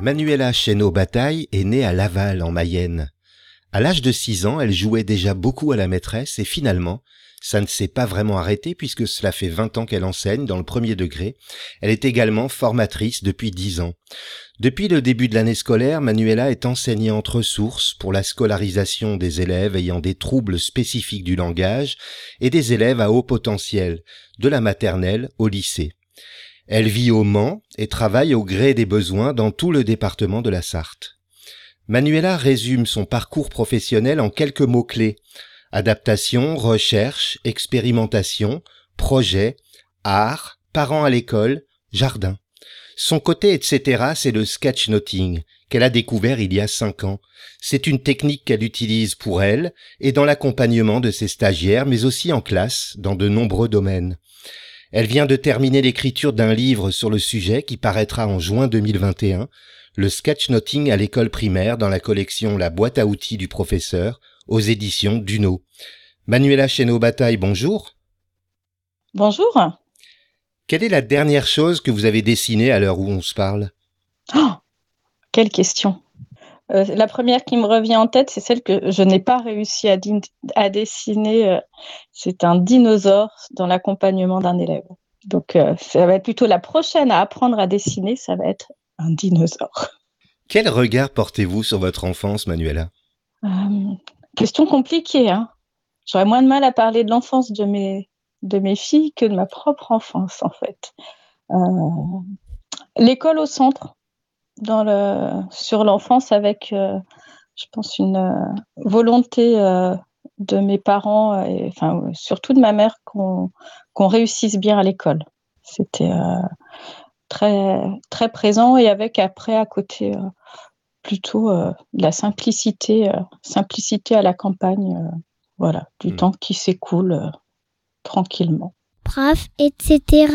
Manuela Chesneau-Bataille est née à Laval, en Mayenne. À l'âge de 6 ans, elle jouait déjà beaucoup à la maîtresse et finalement, ça ne s'est pas vraiment arrêté puisque cela fait 20 ans qu'elle enseigne dans le premier degré. Elle est également formatrice depuis 10 ans. Depuis le début de l'année scolaire, Manuela est enseignante ressource pour la scolarisation des élèves ayant des troubles spécifiques du langage et des élèves à haut potentiel, de la maternelle au lycée. Elle vit au Mans et travaille au gré des besoins dans tout le département de la Sarthe. Manuela résume son parcours professionnel en quelques mots-clés. Adaptation, recherche, expérimentation, projet, art, parents à l'école, jardin. Son côté etc. c'est le sketchnoting qu'elle a découvert il y a cinq ans. C'est une technique qu'elle utilise pour elle et dans l'accompagnement de ses stagiaires, mais aussi en classe, dans de nombreux domaines. Elle vient de terminer l'écriture d'un livre sur le sujet qui paraîtra en juin 2021, le sketchnoting à l'école primaire dans la collection La boîte à outils du professeur aux éditions Duno. Manuela Chesneau-Bataille, bonjour. Bonjour. Quelle est la dernière chose que vous avez dessinée à l'heure où on se parle? Oh, Quelle question. Euh, la première qui me revient en tête, c'est celle que je n'ai pas réussi à, dessiner. Euh, c'est un dinosaure dans l'accompagnement d'un élève. Donc, euh, ça va être plutôt la prochaine à apprendre à dessiner, ça va être un dinosaure. Quel regard portez-vous sur votre enfance, Manuela? Question compliquée. Hein J'aurais moins de mal à parler de l'enfance de mes, de mes filles que de ma propre enfance, en fait. L'école au centre, dans le, sur l'enfance, avec, euh, je pense, une euh, volonté de mes parents, et, enfin, surtout de ma mère, qu'on réussisse bien à l'école. C'était très, très présent et avec après à côté plutôt la simplicité, simplicité à la campagne, voilà, du mmh. temps qui s'écoule tranquillement. Prof, etc.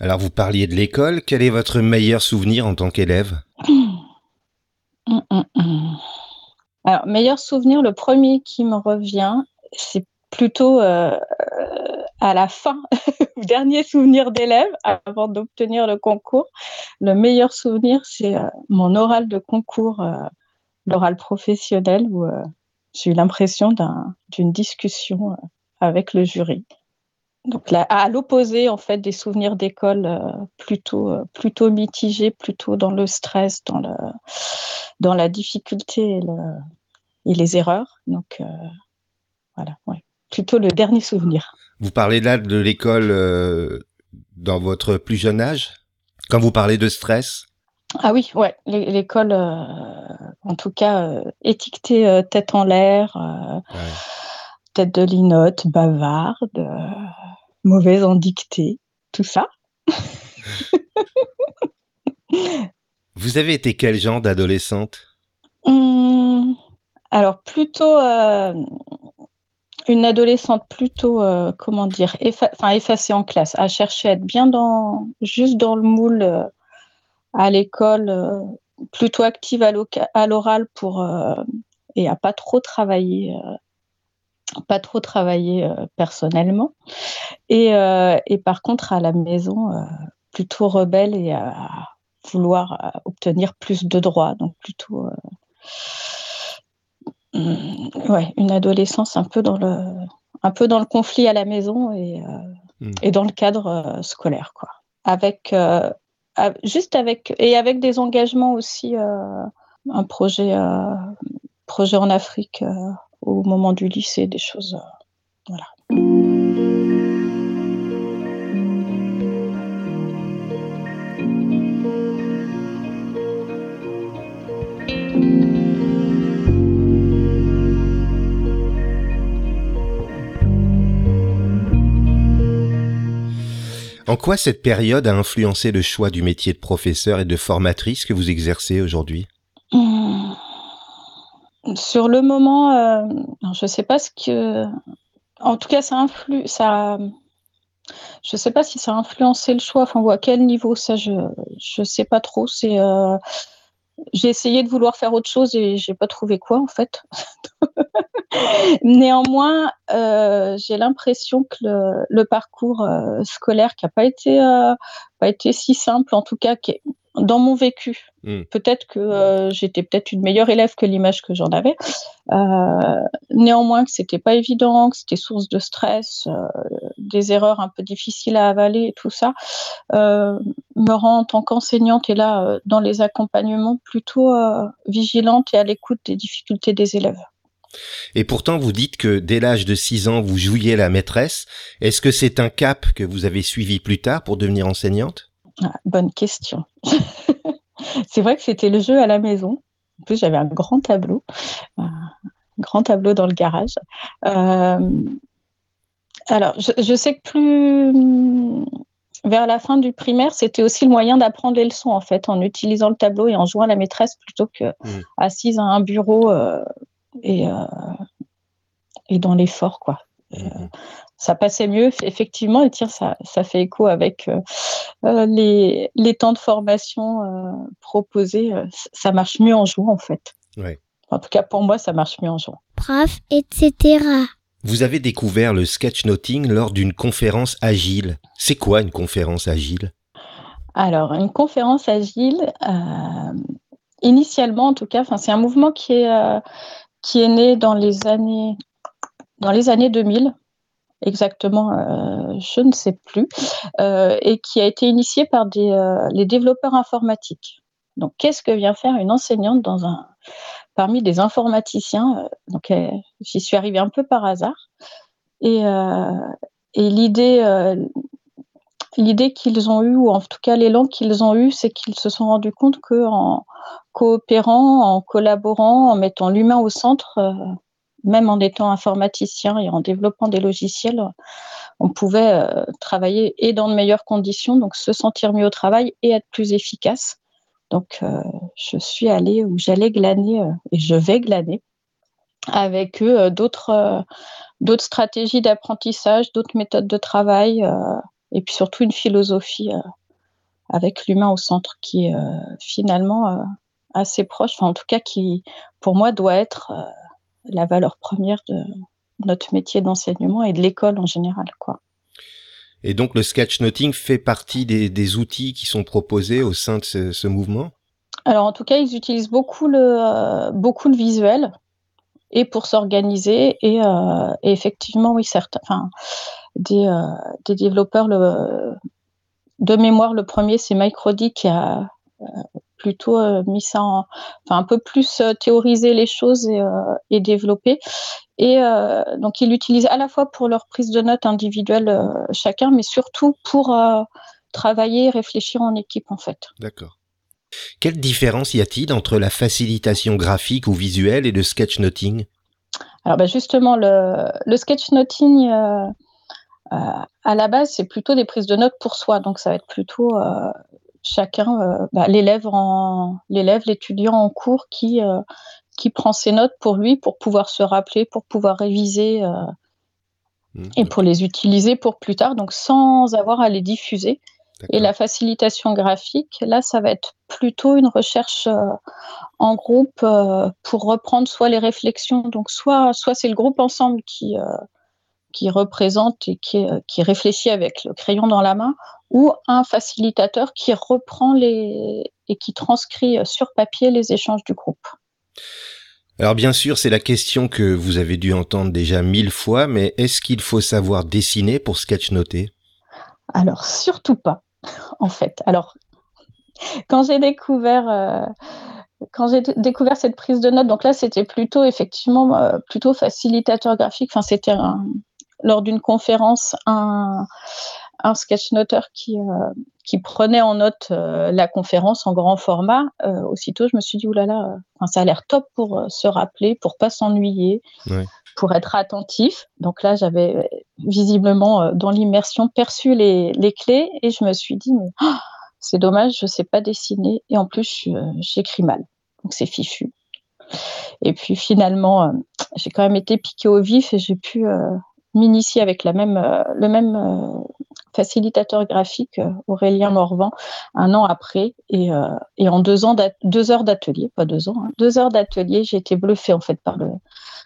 Alors vous parliez de l'école, quel est votre meilleur souvenir en tant qu'élève? Hum, hum, hum. Alors, meilleur souvenir, le premier qui me revient, c'est plutôt euh, à la fin, dernier souvenir d'élève avant d'obtenir le concours. Le meilleur souvenir, c'est euh, mon oral de concours, euh, l'oral professionnel, où j'ai eu l'impression d'une discussion avec le jury. Donc là, à l'opposé en fait des souvenirs d'école euh, plutôt euh, plutôt mitigés, plutôt dans le stress, dans le dans la difficulté et, le, et les erreurs. Donc euh, voilà, ouais. plutôt le dernier souvenir. Vous parlez là de l'école dans votre plus jeune âge, quand vous parlez de stress? Ah oui, ouais, l'école, en tout cas, étiquetée tête en l'air. Ouais tête de linotte, bavarde, euh, mauvaise en dictée, tout ça. Vous avez été quel genre d'adolescente? Hum, Alors plutôt euh, une adolescente plutôt euh, comment dire effacée en classe, à chercher à être bien dans juste dans le moule à l'école, plutôt active à l'oral pour et à pas trop travailler pas trop travailler euh, personnellement. Euh, et, par contre, à la maison, euh, plutôt rebelle et à vouloir obtenir plus de droits. Donc plutôt mm, ouais, une adolescence un peu dans le, un peu dans le conflit à la maison et, hmm. et dans le cadre scolaire. Quoi. Avec, juste avec, et avec des engagements aussi un projet, projet en Afrique au moment du lycée, des choses. voilà. En quoi cette période a influencé le choix du métier de professeur et de formatrice que vous exercez aujourd'hui? Sur le moment, euh, je ne sais pas ce que. En tout cas, ça influe. Ça... Je si ça a influencé le choix, enfin, ou à quel niveau, ça, je ne sais pas trop. Euh, j'ai essayé de vouloir faire autre chose et j'ai pas trouvé quoi en fait. Néanmoins, euh, j'ai l'impression que le, parcours scolaire qui n'a pas été pas été si simple, en tout cas, qui dans mon vécu. Hmm. Peut-être que euh, j'étais peut-être une meilleure élève que l'image que j'en avais. Euh, néanmoins, que c'était pas évident, que c'était source de stress, euh, des erreurs un peu difficiles à avaler et tout ça, me rend en tant qu'enseignante et là dans les accompagnements plutôt vigilante et à l'écoute des difficultés des élèves. Et pourtant, vous dites que dès l'âge de 6 ans, vous jouiez la maîtresse. Est-ce que c'est un cap que vous avez suivi plus tard pour devenir enseignante? Ah, bonne question. c'est vrai que c'était le jeu à la maison. En plus, j'avais un grand tableau, un grand tableau dans le garage. Euh, alors, je, sais que plus vers la fin du primaire, c'était aussi le moyen d'apprendre les leçons en fait, en utilisant le tableau et en jouant la maîtresse plutôt que mmh. assise à un bureau euh, et, euh, et dans l'effort quoi. Mmh ça passait mieux, effectivement, et tiens, ça, ça fait écho avec euh, euh, les, les, temps de formation euh, proposés. ça marche mieux en jouant, en fait. En tout cas, pour moi, ça marche mieux en jouant. Prof, etc. Vous avez découvert le sketchnoting lors d'une conférence agile. C'est quoi une conférence agile? Alors, une conférence agile, initialement, en tout cas, c'est un mouvement qui est, qui est né dans les années, dans les années 2000 exactement, euh, je ne sais plus, euh, et qui a été initié par euh, les développeurs informatiques. Donc, qu'est-ce que vient faire une enseignante parmi des informaticiens Donc, j'y suis arrivée un peu par hasard. Et, et l'idée, l'idée qu'ils ont eue, ou en tout cas l'élan qu'ils ont eu, c'est qu'ils se sont rendus compte qu'en coopérant, en collaborant, en mettant l'humain au centre, même en étant informaticien et en développant des logiciels, on pouvait euh, travailler et dans de meilleures conditions, donc se sentir mieux au travail et être plus efficace. Donc, euh, je suis allée où j'allais glaner euh, et je vais glaner avec eux d'autres stratégies d'apprentissage, d'autres méthodes de travail et puis surtout une philosophie avec l'humain au centre qui est finalement assez proche, enfin en tout cas qui pour moi doit être la valeur première de notre métier d'enseignement et de l'école en général, quoi. Et donc le sketchnoting fait partie des, outils qui sont proposés au sein de ce, mouvement? Alors en tout cas, ils utilisent beaucoup le, euh, beaucoup le visuel et pour s'organiser et, euh, effectivement, oui, certains, enfin, des, euh, des développeurs, le, de mémoire, le premier, c'est Mike Roddy qui a plutôt euh, mis ça en, enfin un peu plus euh, théoriser les choses et, euh, développer. Et donc ils l'utilisent à la fois pour leur prise de notes individuelle chacun, mais surtout pour travailler et réfléchir en équipe en fait. D'accord. Quelle différence y a-t-il entre la facilitation graphique ou visuelle et le sketchnoting Alors ben justement, le, le sketchnoting, à la base, c'est plutôt des prises de notes pour soi. Donc ça va être plutôt chacun, euh, bah, l'élève, l'élève, l'étudiant en cours qui, euh, qui prend ses notes pour lui, pour pouvoir se rappeler, pour pouvoir réviser euh, mmh, et pour les utiliser pour plus tard, donc sans avoir à les diffuser. Et la facilitation graphique, là, ça va être plutôt une recherche en groupe pour reprendre soit les réflexions, donc soit, soit c'est le groupe ensemble qui, qui représente et qui, qui réfléchit avec le crayon dans la main, ou un facilitateur qui reprend les et qui transcrit sur papier les échanges du groupe. Alors bien sûr, c'est la question que vous avez dû entendre déjà mille fois, mais est-ce qu'il faut savoir dessiner pour sketchnoter Alors surtout pas, en fait. Alors quand j'ai découvert euh, quand j'ai découvert cette prise de notes, donc là, c'était plutôt effectivement euh, plutôt facilitateur graphique. Enfin, c'était lors d'une conférence un, un sketchnoteur qui, euh, qui prenait en note euh, la conférence en grand format. aussitôt, je me suis dit, oulala, ça a l'air top pour se rappeler, pour pas s'ennuyer, pour être attentif. Donc là, j'avais visiblement, dans l'immersion, perçu les, les, clés et je me suis dit, mais. Oh, c'est dommage, je ne sais pas dessiner et en plus, j'écris mal. Donc c'est fichu. Et puis finalement, euh, j'ai quand même été piquée au vif et j'ai pu euh, m'initier avec la même, euh, le même facilitateur graphique, Aurélien Morvan, un an après. Et, en deux, ans deux heures d'atelier, pas deux ans, hein, deux heures d'atelier, j'ai été bluffée en fait par le,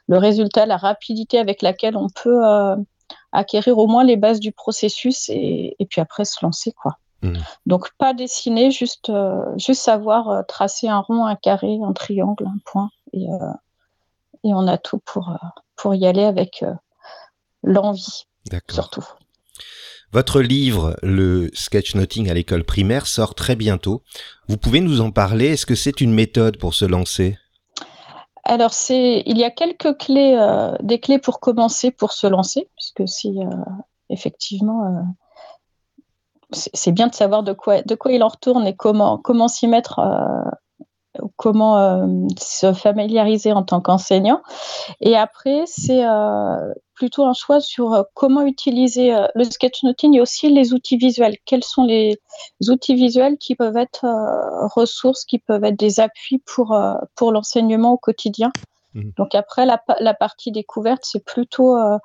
le, résultat, la rapidité avec laquelle on peut acquérir au moins les bases du processus et, et puis après se lancer. quoi. Mmh. Donc pas dessiner, juste, euh, juste savoir euh, tracer un rond, un carré, un triangle, un point. Et, euh, et on a tout pour, pour y aller avec l'envie, surtout. Votre livre, le sketchnoting à l'école primaire, sort très bientôt. Vous pouvez nous en parler? Est-ce que c'est une méthode pour se lancer? Alors, c'est, il y a quelques clés, des clés pour commencer, pour se lancer, puisque si effectivement c'est bien de savoir de quoi, de quoi il en retourne et comment, comment s'y mettre, euh, comment euh, se familiariser en tant qu'enseignant. Et après, c'est euh, plutôt un choix sur comment utiliser le sketchnoting et aussi les outils visuels. Quels sont les outils visuels qui peuvent être ressources, qui peuvent être des appuis pour, pour l'enseignement au quotidien? Mhm. Donc après, la, partie découverte, c'est plutôt euh,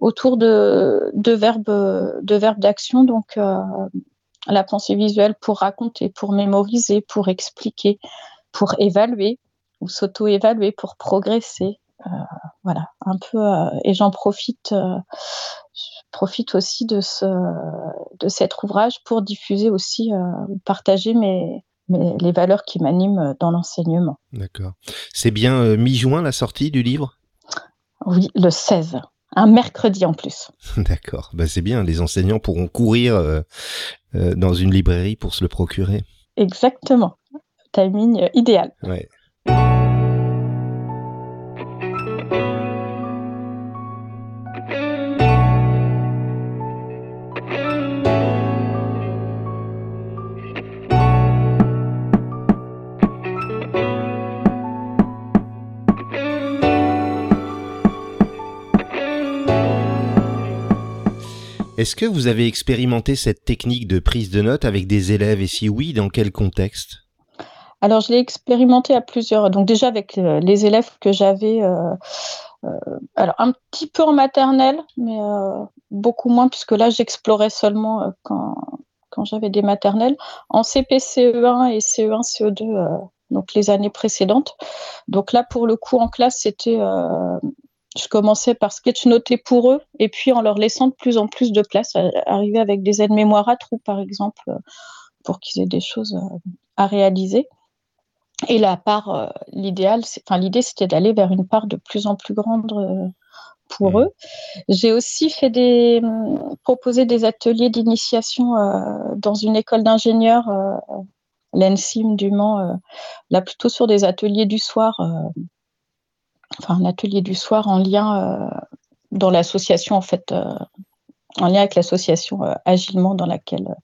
autour de, de verbes de verbes d'action. Donc euh, la pensée visuelle pour raconter, pour mémoriser, pour expliquer, pour évaluer ou s'auto-évaluer, pour progresser. Euh, voilà, un peu. et j'en profite, profite aussi de ce de cet ouvrage pour diffuser aussi, partager mes mais les valeurs qui m'animent dans l'enseignement. D'accord. C'est bien euh, mi-juin la sortie du livre? Oui, le 16. Un mercredi en plus. D'accord. Bah, c'est bien, les enseignants pourront courir euh, euh, dans une librairie pour se le procurer. Exactement. Timing idéal. Ouais. Est-ce que vous avez expérimenté cette technique de prise de notes avec des élèves? Et si oui, dans quel contexte? Alors, je l'ai expérimenté à plusieurs. Donc, déjà avec euh, les élèves que j'avais. Euh, euh, alors, un petit peu en maternelle, mais beaucoup moins, puisque là, j'explorais seulement quand, quand j'avais des maternelles. En CP, CE1 et CE1, CE2, donc les années précédentes. Donc là, pour le coup, en classe, c'était je commençais par sketchnoter pour eux et puis en leur laissant de plus en plus de place, arriver avec des aides-mémoires à trous par exemple, euh, pour qu'ils aient des choses euh, à réaliser. Et la part, euh, l'idéal, enfin l'idée c'était d'aller vers une part de plus en plus grande pour mmh. eux. J'ai aussi fait des, hum, proposé des ateliers d'initiation dans une école d'ingénieurs, l'ENSIM du Mans, là plutôt sur des ateliers du soir enfin un atelier du soir en lien euh, dans l'association en fait, euh, en lien avec l'association euh, Agilement dans laquelle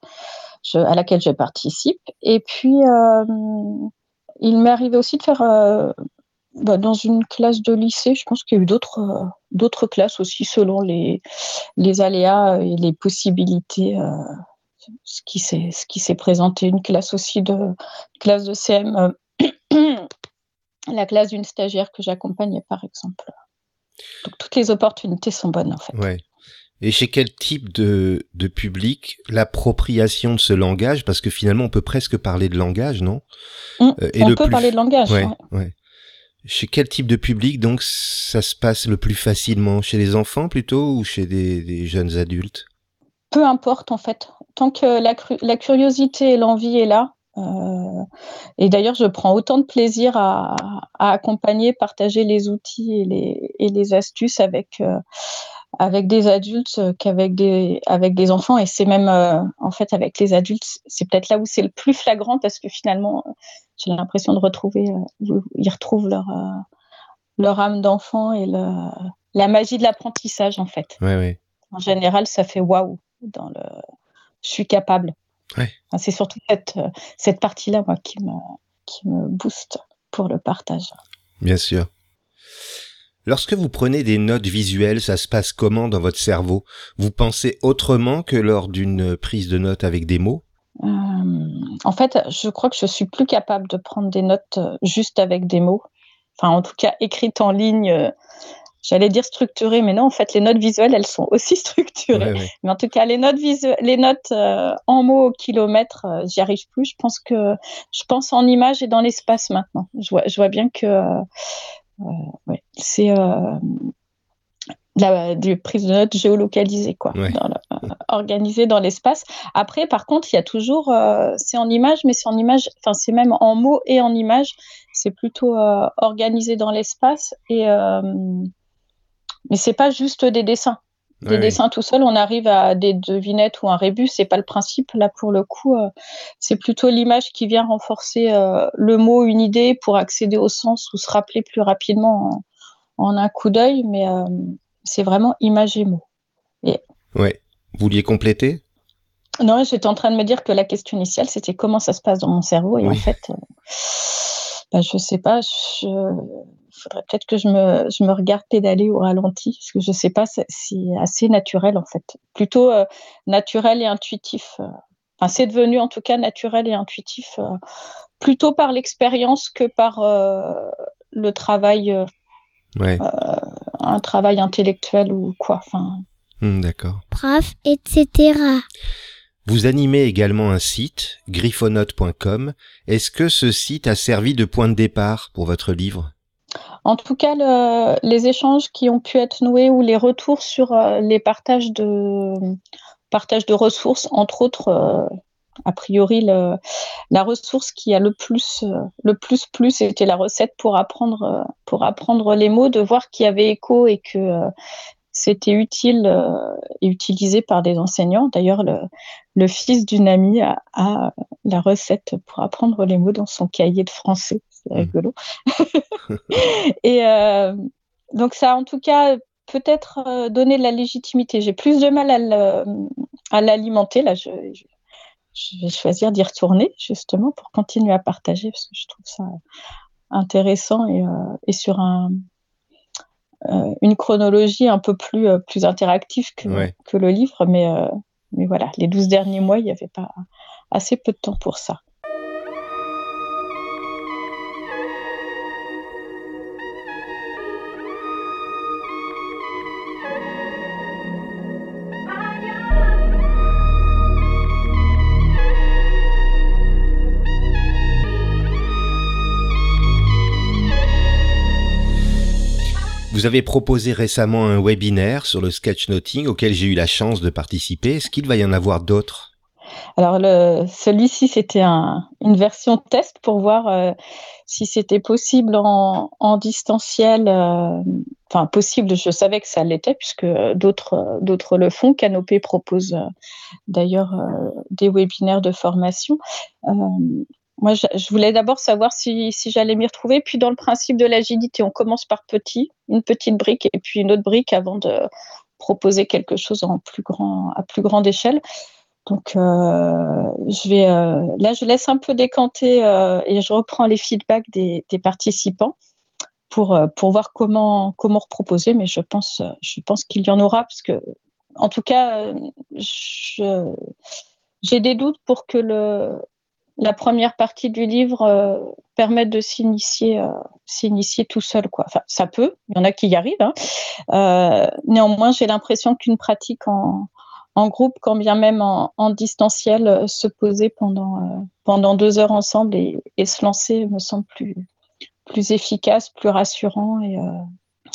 à laquelle je participe. Et puis il m'est arrivé aussi de faire bah, dans une classe de lycée, je pense qu'il y a eu d'autres d'autres classes aussi selon les, les aléas et les possibilités. ce qui s'est ce qui s'est présenté une classe aussi de classe de CM la classe d'une stagiaire que j'accompagnais, par exemple. Donc toutes les opportunités sont bonnes, en fait. Ouais. Et chez quel type de, de public l'appropriation de ce langage? Parce que finalement, on peut presque parler de langage, non? Mmh, euh, On peut parler de langage. Ouais, ouais. Chez quel type de public, donc, ça se passe le plus facilement? Chez les enfants plutôt ou chez des, des jeunes adultes? Peu importe, en fait. Tant que la, la curiosité et l'envie est là, euh, et d'ailleurs, je prends autant de plaisir à, accompagner, partager les outils et les, astuces avec, euh, avec des adultes qu'avec des avec des enfants et c'est même en fait avec les adultes c'est peut-être là où c'est le plus flagrant parce que finalement j'ai l'impression de retrouver ils retrouvent leur leur âme d'enfant et le, la magie de l'apprentissage en fait. En général, ça fait waouh dans le je suis capable. C'est surtout cette, cette partie-là moi qui me qui me booste pour le partage. Bien sûr. Lorsque vous prenez des notes visuelles, ça se passe comment dans votre cerveau? Vous pensez autrement que lors d'une prise de notes avec des mots? Euh, En fait, je crois que je suis plus capable de prendre des notes euh, juste avec des mots. Enfin, en tout cas, écrites en ligne. Euh, j'allais dire structurées, mais non, en fait, les notes visuelles, elles sont aussi structurées. Mais en tout cas, les notes, les notes en mots au kilomètre, j'y arrive plus. Je pense que je pense en images et dans l'espace maintenant. Je vois, je vois bien que ouais. C'est euh, la, des prises de notes géolocalisées, quoi, organisées dans l'espace. Après, par contre, il y a toujours, euh, c'est en image, mais c'est en image, enfin, c'est même en mots et en images. C'est plutôt euh, organisé dans l'espace et mais c'est pas juste des dessins. Des dessins tout seul, on arrive à des devinettes ou un rébus, c'est pas le principe. Là, pour le coup, c'est plutôt l'image qui vient renforcer le mot, une idée pour accéder au sens ou se rappeler plus rapidement en, un coup d'œil. Mais c'est vraiment image et mot. Ouais. Vous vouliez compléter? Non, j'étais en train de me dire que la question initiale, c'était comment ça se passe dans mon cerveau. Et en fait, bah, je sais pas. Je faudrait peut-être que je me, je me regarde pédaler au ralenti, parce que je sais pas, c'est assez naturel en fait. Plutôt euh, naturel et intuitif. Euh. Enfin, c'est devenu en tout cas naturel et intuitif, euh, plutôt par l'expérience que par le travail, un travail intellectuel ou quoi. Enfin. Hmm, d'accord. Prof, etc. Vous animez également un site, griffonote.com. Est-ce que ce site a servi de point de départ pour votre livre? En tout cas, les échanges qui ont pu être noués ou les retours sur euh, les partages de, partage de ressources, entre autres, euh, a priori, la ressource qui a le plus, euh, le plus plus, était la recette pour apprendre, pour apprendre les mots, de voir qu'il y avait écho et que c'était utile et utilisé par des enseignants. D'ailleurs, le, fils d'une amie a, la recette pour apprendre les mots dans son cahier de français c'est rigolo. et euh, donc ça, en tout cas, peut-être euh, donner de la légitimité. J'ai plus de mal à l'alimenter. Là, je, vais choisir d'y retourner justement pour continuer à partager parce que je trouve ça intéressant et, euh, sur un, une chronologie un peu plus, plus interactive que, que le livre. Mais, mais voilà, les 12 derniers mois, il n'y avait pas assez peu de temps pour ça. Vous avez proposé récemment un webinaire sur le sketchnoting auquel j'ai eu la chance de participer. Est-ce qu'il va y en avoir d'autres? Alors celui-ci, c'était une version test pour voir euh, si c'était possible en, distanciel. Euh, enfin, possible, je savais que ça l'était puisque d'autres, le font. Canopé propose euh, d'ailleurs des webinaires de formation. Moi, je, voulais d'abord savoir si, j'allais m'y retrouver. Puis, dans le principe de l'agilité, on commence par petit, une petite brique et puis une autre brique avant de proposer quelque chose à plus grande échelle. Donc, euh, je vais, euh, là, je laisse un peu décanter euh, et je reprends les feedbacks des, participants pour, pour voir comment, comment reproposer. Mais je pense, je pense qu'il y en aura parce que, en tout cas, j'ai des doutes pour que le, la première partie du livre euh, permet de s'initier euh, s'initier tout seul quoi. Enfin ça peut il y en a qui y arrivent hein. euh, néanmoins j'ai l'impression qu'une pratique en, en, groupe quand bien même en, en distanciel se poser pendant pendant deux heures ensemble et, et, se lancer me semble plus plus efficace plus rassurant et,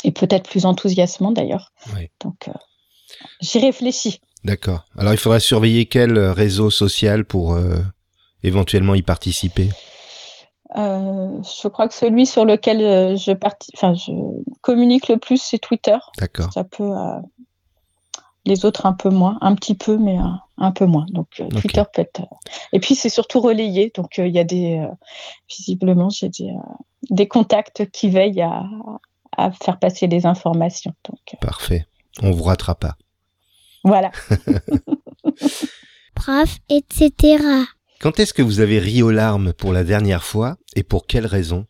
et peut-être plus enthousiasmant d'ailleurs. Donc j'y réfléchis. D'accord. Alors il faudra surveiller quel réseau social pour éventuellement y participer? Euh, je crois que celui sur lequel euh, je, enfin, je communique le plus, c'est Twitter. D'accord. Ça peut, euh, les autres un peu moins, un petit peu, mais un, peu moins. Donc Twitter peut être. et puis c'est surtout relayé, donc il y a des visiblement j'ai des, des contacts qui veillent à, à faire passer des informations. Donc, Parfait. On vous rattrape pas. Voilà. Prof, etc. Quand est-ce que vous avez ri aux larmes pour la dernière fois et pour quelle raison?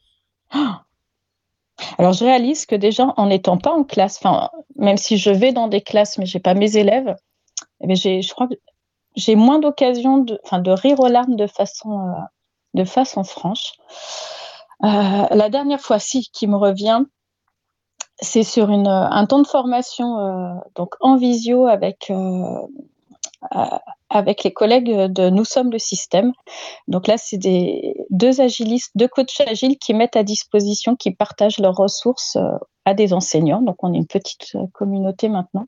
Alors je réalise que déjà en n'étant pas en classe, même si je vais dans des classes mais j'ai pas mes élèves, eh je crois que j'ai moins d'occasions de, rire aux larmes de façon, euh, franche. Euh, la dernière fois, si, qui me revient, c'est sur une, un temps de formation euh, donc en visio avec euh, avec les collègues de Nous sommes le système. Donc là, c'est des deux agilistes, deux coachs agiles qui mettent à disposition, qui partagent leurs ressources euh, à des enseignants. Donc on est une petite communauté maintenant.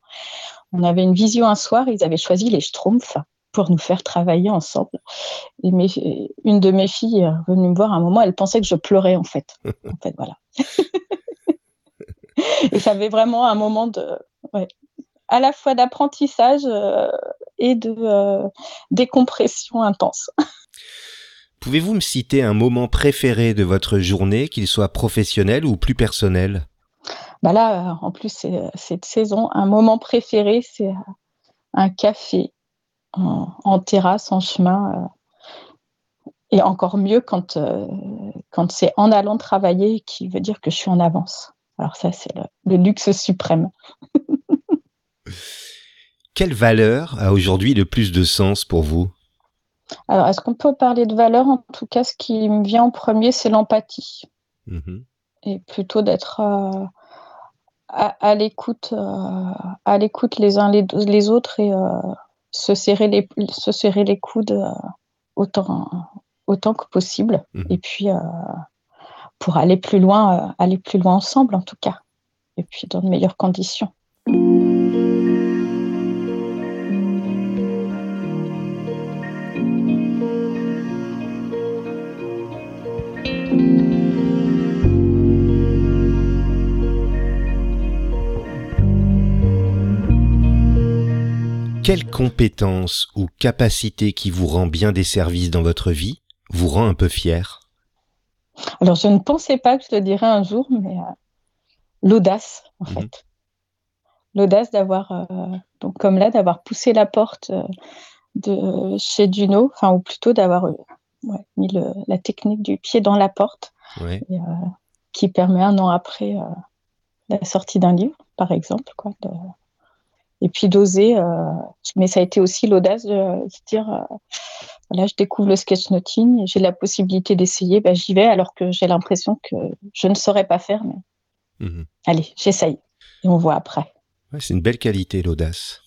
On avait une visio un soir, ils avaient choisi les Schtroumpfs pour nous faire travailler ensemble. Et une de mes filles est venue me voir à un moment, elle pensait que je pleurais en fait. en fait, voilà. et ça avait vraiment un moment de, à la fois d'apprentissage euh, et de euh, décompression intense. Pouvez-vous me citer un moment préféré de votre journée, qu'il soit professionnel ou plus personnel? Bah Là, euh, en plus, c'est cette saison, un moment préféré, c'est un café en, terrasse, en chemin. et encore mieux quand, quand c'est en allant travailler, qui veut dire que je suis en avance. Alors ça, c'est le, luxe suprême. Quelle valeur a aujourd'hui le plus de sens pour vous? Alors, est-ce qu'on peut parler de valeur? En tout cas, ce qui me vient en premier, c'est l'empathie. Mm-hmm. Et plutôt d'être euh, à, l'écoute, euh, à l'écoute les uns les, autres et euh, se, serrer les, se serrer les coudes autant, autant que possible. Mm-hmm. Et puis pour aller plus loin, aller plus loin ensemble en tout cas, et puis dans de meilleures conditions. Quelle compétence ou capacité qui vous rend bien des services dans votre vie vous rend un peu fier? Alors, je ne pensais pas que je le dirais un jour, mais euh, l'audace, en mhm. fait. L'audace d'avoir, euh, donc comme là, d'avoir poussé la porte euh, de chez Duno, enfin, ou plutôt d'avoir mis la technique du pied dans la porte, qui permet un an après la sortie d'un livre, par exemple, quoi, et puis d'oser. mais ça a été aussi l'audace de, se dire Là, je découvre le sketchnoting, j'ai la possibilité d'essayer, bah, j'y vais alors que j'ai l'impression que je ne saurais pas faire. Mais mhm. allez, j'essaye et on voit après. c'est une belle qualité, l'audace.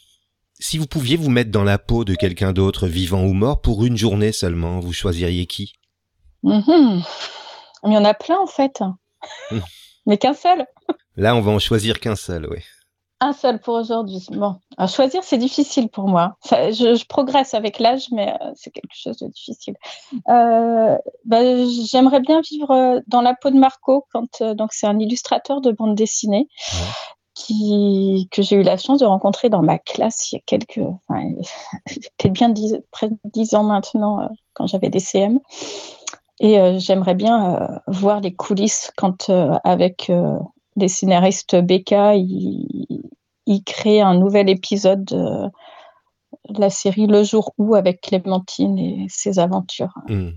Si vous pouviez vous mettre dans la peau de quelqu'un d'autre, vivant ou mort, pour une journée seulement, vous choisiriez qui? Mhm. Il y en a plein en fait, mais qu'un seul. Là, on va en choisir qu'un seul, oui. Un seul pour aujourd'hui. Bon, à choisir, c'est difficile pour moi. je, progresse avec l'âge, mais euh, c'est quelque chose de difficile. Euh, bah, j'aimerais bien vivre euh, dans la peau de Marco, quand donc c'est un illustrateur de bande dessinée. Qui, que j'ai eu la chance de rencontrer dans ma classe il y a quelques, enfin, peut bien dix, près de dix ans maintenant, quand j'avais des CM. Et j'aimerais bien voir les coulisses quand, avec des scénaristes BK, ils, il crée un nouvel épisode de la série Le jour où avec Clémentine et ses aventures. Hmm.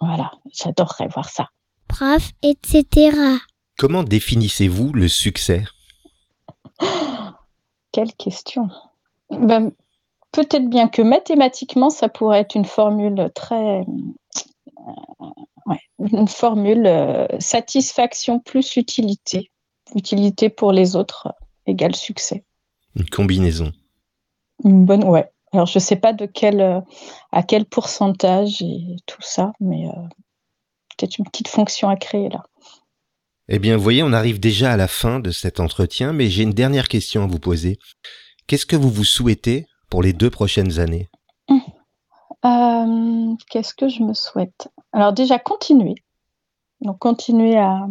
Voilà, j'adorerais voir ça. Prof, etc. Comment définissez-vous le succès? Quelle question. Ben, Peut-être bien que mathématiquement, ça pourrait être une formule très... Euh, une formule euh, satisfaction plus utilité. Utilité pour les autres égale succès. Une combinaison. Une bonne, ouais. Alors, je ne sais pas de quel, euh, à quel pourcentage et tout ça, mais euh, peut-être une petite fonction à créer là. Eh bien, vous voyez, on arrive déjà à la fin de cet entretien, mais j'ai une dernière question à vous poser. Qu'est-ce que vous vous souhaitez pour les deux prochaines années? Hum. euh, Qu'est-ce que je me souhaite? Alors déjà, continuer. Donc, continuer à...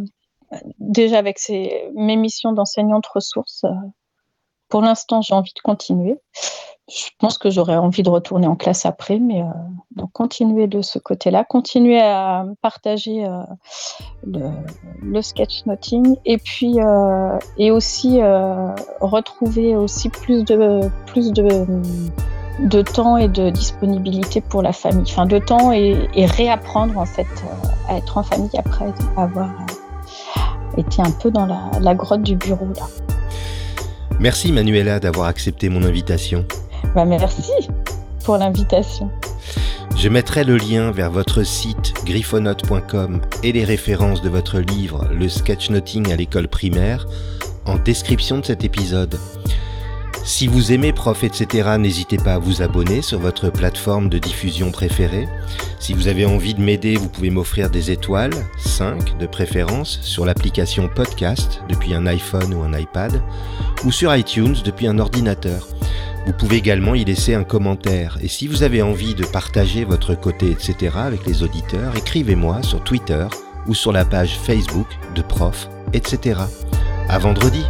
Déjà avec mes missions d'enseignante ressources, pour l'instant, j'ai envie de continuer. Je pense que j'aurais envie de retourner en classe après, mais euh, donc continuer de ce côté-là, continuer à partager euh, le, sketchnoting et puis euh, et aussi retrouver aussi plus de plus de temps et de disponibilité pour la famille, enfin de temps et, et réapprendre en fait à être en famille après avoir été un peu dans la, la grotte du bureau là. Merci Manuela d'avoir accepté mon invitation. Bah merci pour l'invitation. Je mettrai le lien vers votre site griffonote.com et les références de votre livre Le sketchnoting à l'école primaire en description de cet épisode. Si vous aimez Prof, etc., n'hésitez pas à vous abonner sur votre plateforme de diffusion préférée. Si vous avez envie de m'aider, vous pouvez m'offrir des étoiles, 5 de préférence, sur l'application Podcast depuis un iPhone ou un iPad, ou sur iTunes depuis un ordinateur. Vous pouvez également y laisser un commentaire. Et si vous avez envie de partager votre côté, etc., avec les auditeurs, écrivez-moi sur Twitter ou sur la page Facebook de Prof, etc. À vendredi!